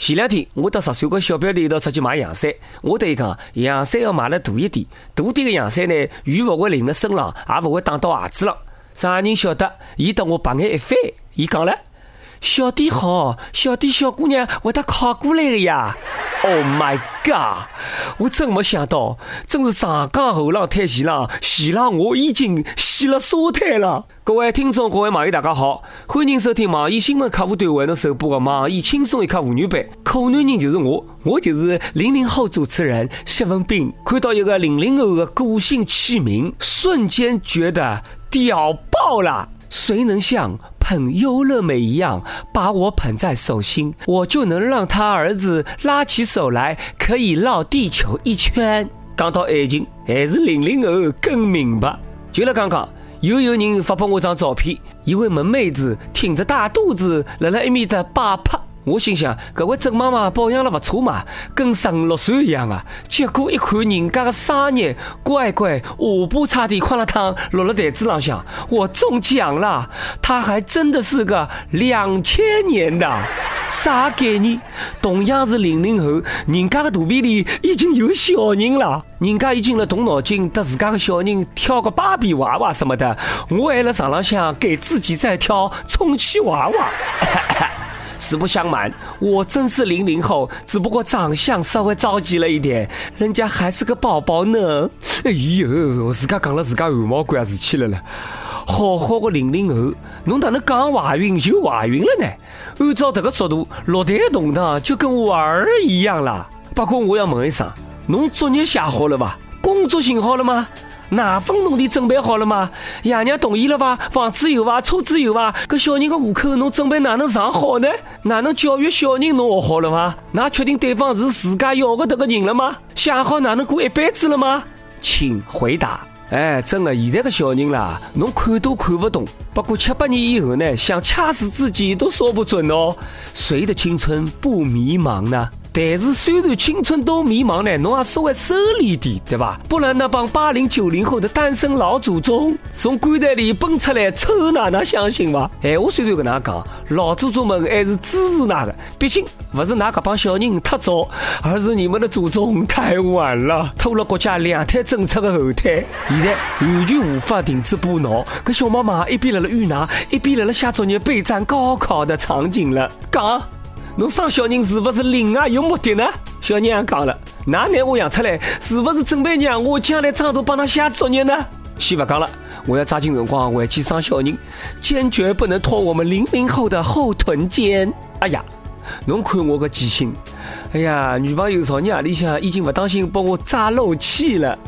前两天我到十岁个小表弟一道出去买洋伞，我对伊讲，洋伞要买了大一点，大点个洋伞呢，雨勿会淋了身浪，也勿会打到鞋子浪。啥人晓得？伊搭我白眼一翻，伊讲了：“小弟好，小弟小姑娘会得靠过来的呀。” Oh my god！我真没想到，真是长江后浪推前浪，前浪我已经洗了沙滩了。各位听众，各位网友，大家好，欢迎收听网易新闻客户端为侬首播的网易轻松一刻妇女版。可男人就是我，我就是零零后主持人谢文斌。看到一个零零后的个性签名，瞬间觉得屌爆了。谁能像捧优乐美一样把我捧在手心，我就能让他儿子拉起手来，可以绕地球一圈。讲到爱情，还是零零后更明白。就在刚刚，又有人发给我张照片，一位萌妹子挺着大肚子，辣辣一面的摆拍。我心想，搿位郑妈妈保养了勿错嘛，跟十五六岁一样啊。结果一看人家的生日，乖乖下巴差点哐了趟落了台子浪向，我中奖了！她还真的是个两千年的，啥概念？同样是零零后，人家的肚皮里已经有小人了，人家已经了动脑筋，搭自家的小人跳个芭比娃娃什么的，我还在床浪向给自己在跳充气娃娃。实不相瞒，我真是零零后，只不过长相稍微着急了一点，人家还是个宝宝呢。哎呦，自家讲了自家汗毛关事体了了。好好的零零后，侬哪能刚怀孕就怀孕了呢？按照这个速度，落胎动荡就跟娃儿一样了。不过我要问一声，侬作业写好了吧？工作寻好了吗？哪份努力准备好了吗？爷娘同意了吧？房子有伐？车子有伐？搿小人的户口侬准备哪能上好呢？哪能教育小人侬学好了伐？㑚确定对方是自家要的这个人了吗？想好哪能过一辈子了吗？请回答。哎，真的，现在的小人啦，侬看都看不懂。不过七八年以后呢，想掐死自己都说不准哦。谁的青春不迷茫呢？但是，虽然青春都迷茫呢，侬也稍微收敛点，对吧？不然那帮八零九零后的单身老祖宗从棺材里蹦出来抽，哪能相信伐？哎，我虽然跟衲讲，老祖宗们还是支持衲的，毕竟不是衲搿帮小人太早，而是你们的祖宗太晚了，拖了国家两胎政策的后腿，现在完全无法停止补脑。搿小妈妈一边辣辣喂奶，一边辣辣写作业备战高考的场景了，讲。侬生小人是不是另外有目的呢？小娘讲了，哪拿我养出来，是不是准备让我将来长大帮他写作业呢？先不讲了，我要抓紧辰光回去生小人，坚决不能拖我们零零后的后臀尖。哎呀，侬看我个记性，哎呀，女朋友昨日夜里向已经不当心帮我扎漏气了，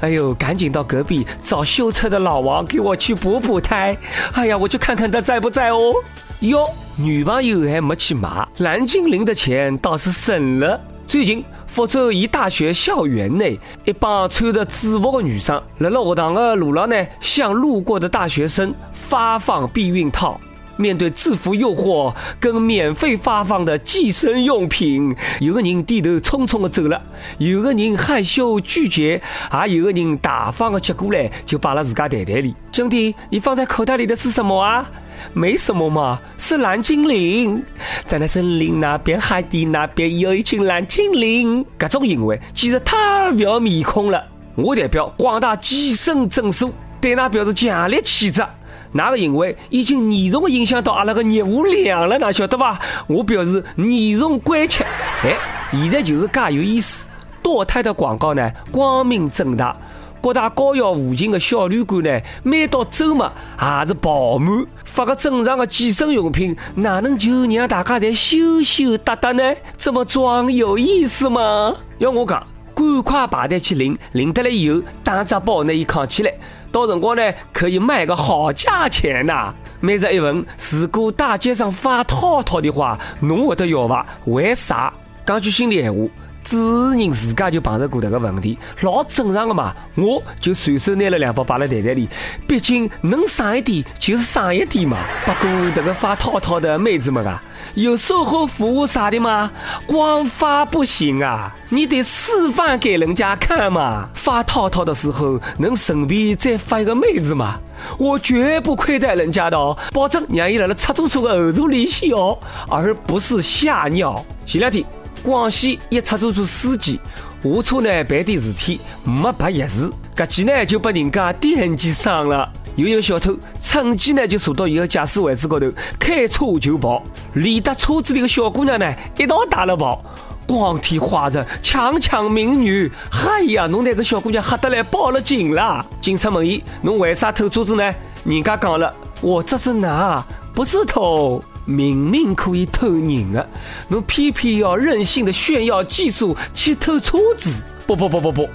哎呦，赶紧到隔壁找修车的老王给我去补补胎。哎呀，我去看看他在不在哦。哟，女朋友还没去买，蓝精灵的钱倒是省了。最近，福州一大学校园内，一帮穿着制服的女生，辣辣学堂的路上呢，向路过的大学生发放避孕套。面对制服诱惑跟免费发放的计生用品，有个人低头匆匆的走了，有个人害羞拒绝，还有个人大方的接过来就摆了自家袋袋里。兄弟，你放在口袋里的是什么啊？没什么嘛，是蓝精灵。在那森林那边、海底那边有一群蓝精灵。搿种行为简直太不要面孔了。我代表广大计生诊所对他表示强烈谴责。那个行为已经严重的影响到阿拉个业务量了，哪晓得吧？我表示严重关切。哎，现在就是介有意思，堕胎的广告呢，光明正大。各大高校附近的小旅馆呢，每到周末也是爆满。发个正常的计生用品，哪能就让大家在羞羞答答呢？这么装有意思吗？要我讲。赶快排队去领，领得来以后打只包，拿伊扛起来，到辰光呢可以卖个好价钱呐！每日一问，如果大街上发套套的话，侬会得要伐？为啥？讲句心里闲话，主持人自家就碰着过这个问题，老正常的嘛。我就随手拿了两包摆在袋袋里，毕竟能省一点就是省一点嘛。不过这个发套套的妹子们啊，有售后服务啥的吗？光发不行啊，你得示范给人家看嘛。发套套的时候能顺便再发一个妹子嘛？我绝不亏待人家的哦，保证让伊辣辣出租车的后座里笑，而不是吓尿。前两天。广西一出租车司机下车呢办点事体没拔钥匙，搿记呢就被人家惦记上了。有一个小偷趁机呢就坐到伊个驾驶位置高头，开车就跑，连搭车子里的小姑娘呢一道带了跑。光天化日，强抢民女，嗨呀，侬那个小姑娘吓得来报了警了。警察问伊：侬为啥偷车子呢？人家讲了：我这是拿，不是偷。明明可以偷人的，侬偏偏要任性的炫耀技术去偷车子？不不不不不，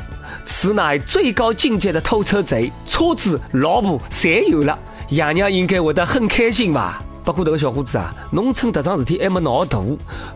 此乃最高境界的偷车贼，车子、老婆侪有了，爷娘应该会得很开心吧？不过这个小伙子啊，侬趁这桩事体还没闹大，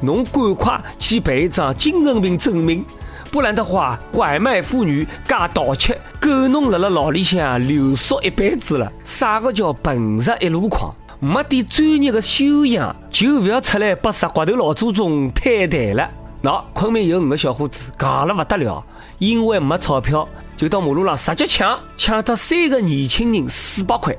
侬赶快去办一张精神病证明，不然的话，拐卖妇女加盗窃，够侬辣辣牢里向留宿一辈子了。啥个叫本事一路狂？没点专业的修养，就不要出来把石瓜头老祖宗坍台了。那昆明有五个小伙子，戆了不得了，因为没钞票，就到马路上直接抢，抢到三个年轻人四百块。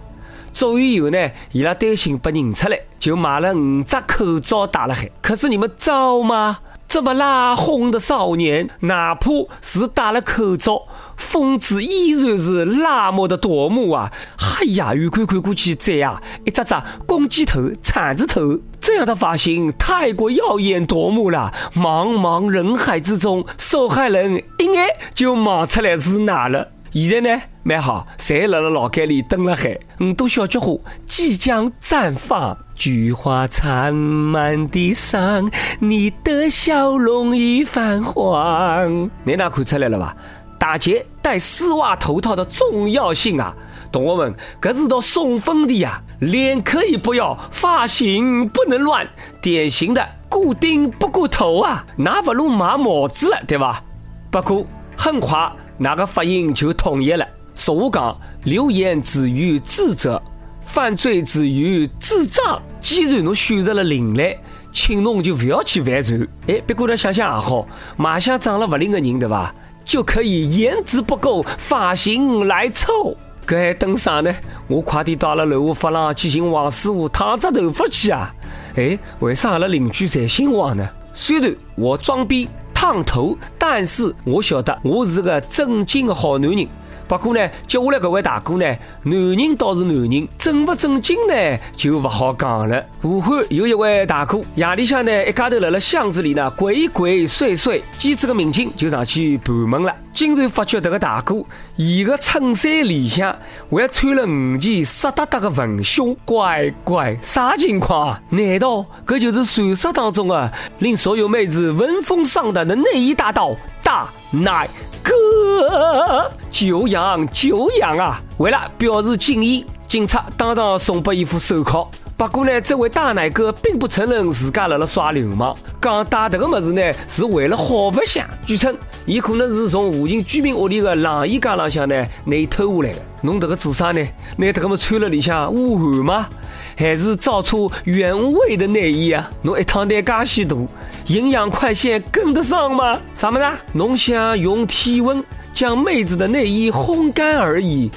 做完以后呢，伊拉担心被认出来，就买了五只口罩戴了海。可是你们造吗？这么拉轰的少年，哪怕是戴了口罩，风姿依然是那么的夺目啊！哎呀，远看看过去，这呀，一只只公鸡头、铲子头，这样的发型太过耀眼夺目了。茫茫人海之中，受害人一眼就望出来是哪了。现在呢，蛮好，侪辣辣老街里等了海。五朵小菊花即将绽放，菊花残满地伤，你的笑容已泛黄。你哪看出来了吧？打劫戴丝袜头套的重要性啊！同学们，这是道送分题呀！脸可以不要，发型不能乱，典型的固定不过头啊！那不如买帽子了，对吧？不过很快。那个发音就统一了。俗话讲，流言止于智者，犯罪止于智障。既然侬选择了另类，请侬就不要去犯罪。哎，别过来想想也好，马相长了不灵的人，对吧？就可以颜值不够，发型来凑。搿还等啥呢？我快点到了楼下发廊去寻王师傅烫只头发去啊！哎，为啥阿拉邻居侪姓王呢？虽然我装逼。烫头，但是我晓得我是个正经的好男人。不过呢，接下来这位大哥呢，男人倒是男人，正不正经呢就不好讲了。武汉有一位大哥，夜里向呢一家头辣辣巷子里呢鬼鬼祟祟，机智的民警就上去盘问了，竟然发觉这个大哥，伊个衬衫里向还穿了五件湿哒哒的文胸，乖乖，啥情况啊？难道这就是传说当中啊令所有妹子闻风丧胆的内衣大盗奶？哥，久仰久仰啊！为了表示敬意，警察当场送拨一副手铐。不过呢，这位大奶哥并不承认自家辣辣耍流氓，讲带这个么子呢是为了好白相。据称，伊可能是从附近居民屋里的晾衣架浪向呢拿偷下来的。侬这个做啥呢？拿这个么穿了里向捂汗吗？还是造出原味的内衣啊？侬一趟单介许多，营养快线跟得上吗？啥么子？侬想用体温将妹子的内衣烘干而已？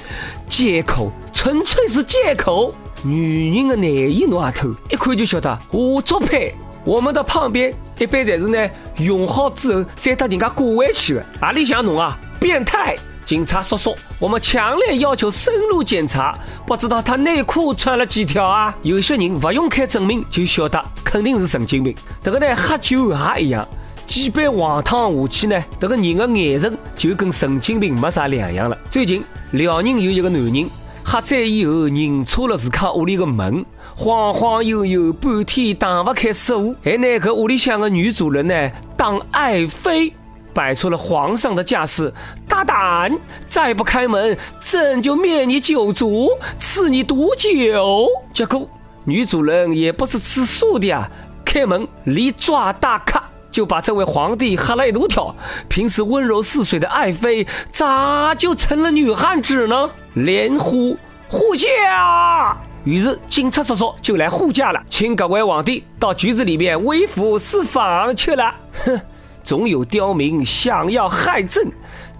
借口，纯粹是借口。女人的内衣侬也偷，一看就晓得我作配。我们的旁边一般侪是呢，用好之后再搭人家挂回去的。哪里像侬啊，变态！警察叔叔，我们强烈要求深入检查。不知道他内裤穿了几条啊？有些人不用开证明就晓得，肯定是神经病。这个呢，喝酒也一样，几杯黄汤下去呢，这个人的眼神就跟神经病没啥两样了。最近辽宁有一个男人。喝醉以后认错了自家屋里的门，晃晃悠悠半天打不开锁，还拿个屋里向的女主人呢当爱妃，摆出了皇上的架势。大胆，再不开门，朕就灭你九族，赐你毒酒。结果女主人也不是吃素的呀，开门里抓大咖。就把这位皇帝吓了一大跳。平时温柔似水的爱妃，咋就成了女汉子呢？连呼护驾！于是警察叔叔就来护驾了，请各位皇帝到局子里面微服私访去了。哼，总有刁民想要害朕，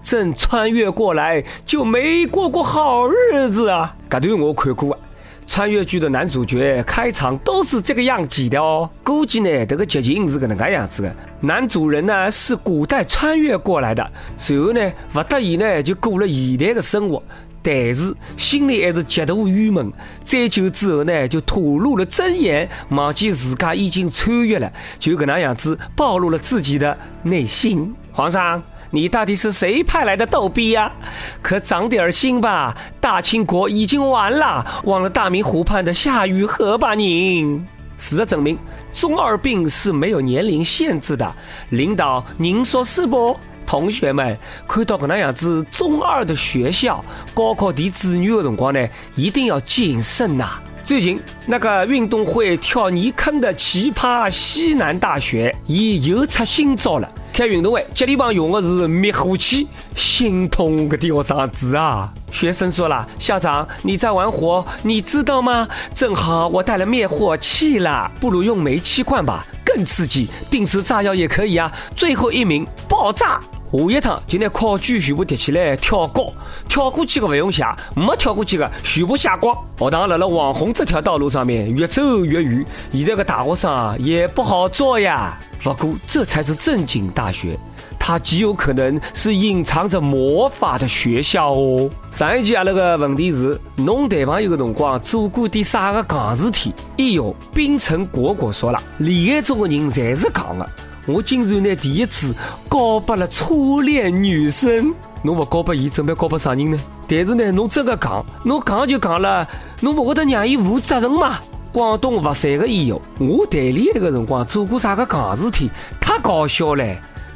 朕穿越过来就没过过好日子啊！这段我看过啊。穿越剧的男主角开场都是这个样子的哦，估计呢这个剧情是个能个样子的。男主人呢是古代穿越过来的，随后呢不得已呢就过了现代的生活，但是心里还是极度郁闷。再久之后呢就吐露了真言，忘记自家已经穿越了，就个能样子暴露了自己的内心。皇上。你到底是谁派来的逗逼呀？可长点心吧！大清国已经完了，忘了大明湖畔的夏雨荷吧？您，事实证明，中二病是没有年龄限制的。领导，您说是不？同学们，看到个那样子中二的学校，高考提子女的辰光呢，一定要谨慎呐。最近那个运动会跳泥坑的奇葩西南大学，已又出新招了。开运动会，接力棒用的是灭火器，心痛个吊嗓子啊！学生说了：“校长，你在玩火，你知道吗？正好我带了灭火器了，不如用煤气罐吧，更刺激。定时炸药也可以啊。”最后一名爆炸。下一趟就拿考卷全部叠起来跳高，跳过去的不用写，没跳过去的全部写光。学堂在了网红这条道路上面越走越远，现在个大学生啊也不好做呀。不过这才是正经大学，它极有可能是隐藏着魔法的学校哦。上一集阿拉个问题是，侬谈朋友的辰光做过点啥个戆事体？哎呦，冰城果果说了，恋爱中的人侪是戆的。我竟然呢第一次告白了初恋女生，侬不告白伊，准备告白啥人呢？但是呢，侬真个讲，侬讲就讲了，侬不会得让伊负责任吗？广东佛山的医友，我谈恋爱的辰光做过啥个戆事体？太搞笑了！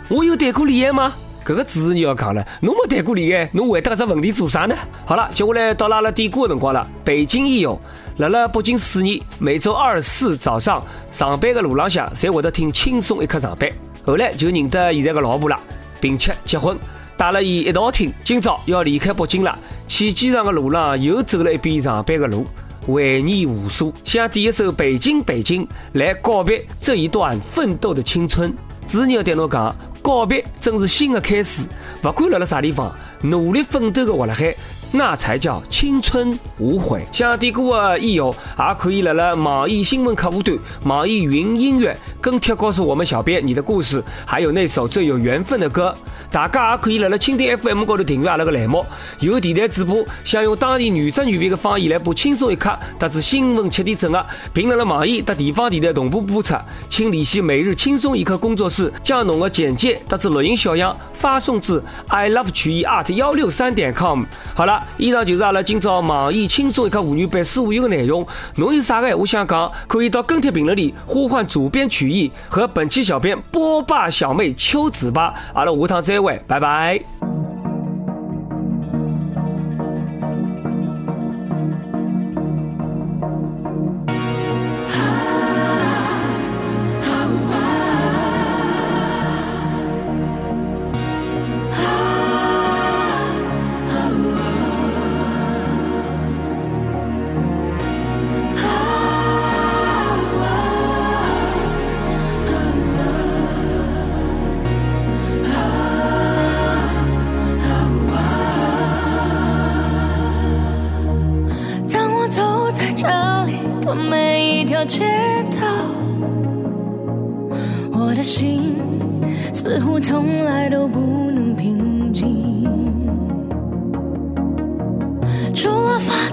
我有谈过恋爱吗？这个字你要讲了，侬没谈过恋爱，侬回答搿只问题做啥呢？好了，接下来到阿拉点歌的辰光了。北京益友，辣辣北京四年，每周二四早上上班的路浪向，才会得听轻松一刻上班。后来就认得现在的老婆了，并且结婚，带了伊一道听。今朝要离开北京了，去机场的路上又走了一遍上班的路，怀念无数，想点一首《北京北京》来告别这一段奋斗的青春。子女对侬讲。告别正是新的开始，不管辣辣啥地方，努力奋斗的活辣海。那才叫青春无悔。想点歌的益友也可以来了网易新闻客户端、网易云音乐跟帖告诉我们小编你的故事，还有那首最有缘分的歌。大家也可以来了蜻蜓 FM 高头订阅阿拉个栏目。有电台主播想用当地原汁原味的方言来播轻松一刻，特子新闻七点整的，并辣了网易和地方电台同步播出，请联系每日轻松一刻工作室，将侬的简介特子录音小样发送至 i love 曲艺 art 幺六三点 com。好了。以上就是阿拉今朝网易轻松一刻妇女版所有的内容。侬有啥个闲话想讲，可以到跟帖评论里呼唤主编曲意和本期小编波霸小妹秋子吧。阿拉下趟再会，拜拜。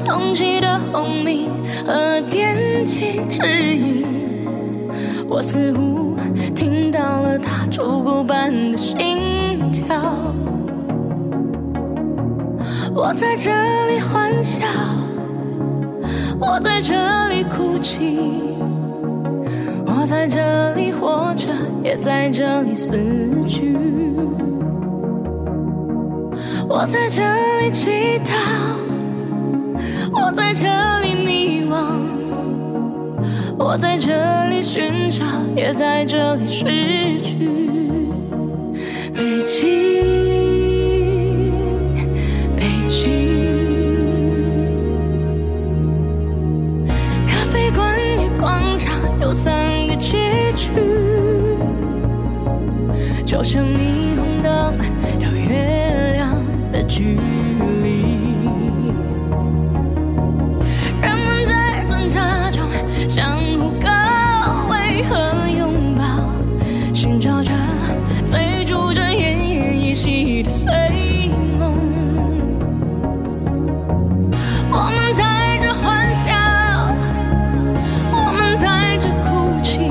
了发动机的轰鸣和电气指引，我似乎听到了它烛鼓般的心跳。我在这里欢笑。我在这里哭泣，我在这里活着，也在这里死去。我在这里祈祷，我在这里迷惘，我在这里寻找，也在这里失去。北京，北京，咖啡馆与广场有三个结局，就像霓虹灯到月亮的距离。你的碎梦我们在这欢笑我们在这哭泣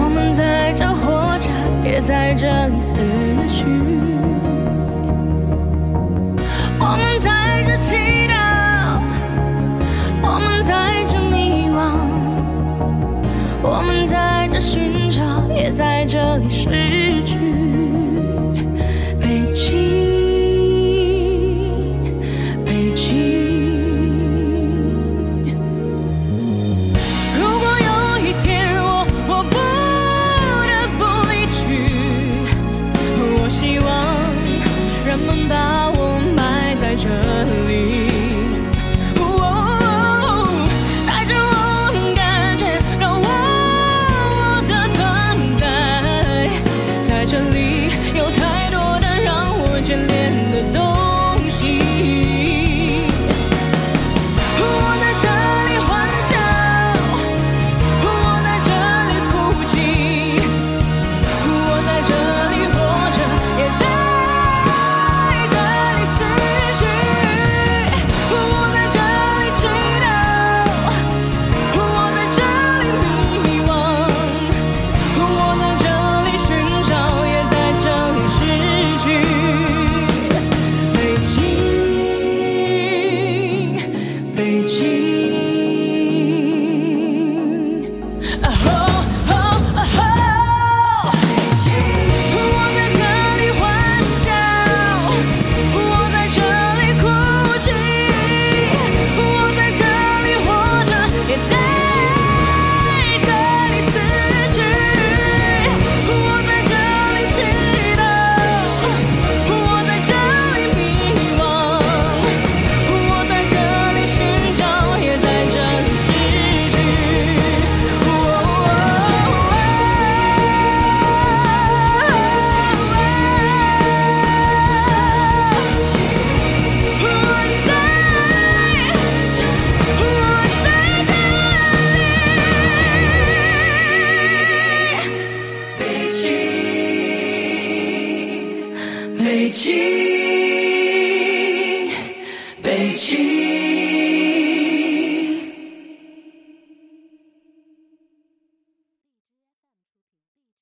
我们在这活着也在这里死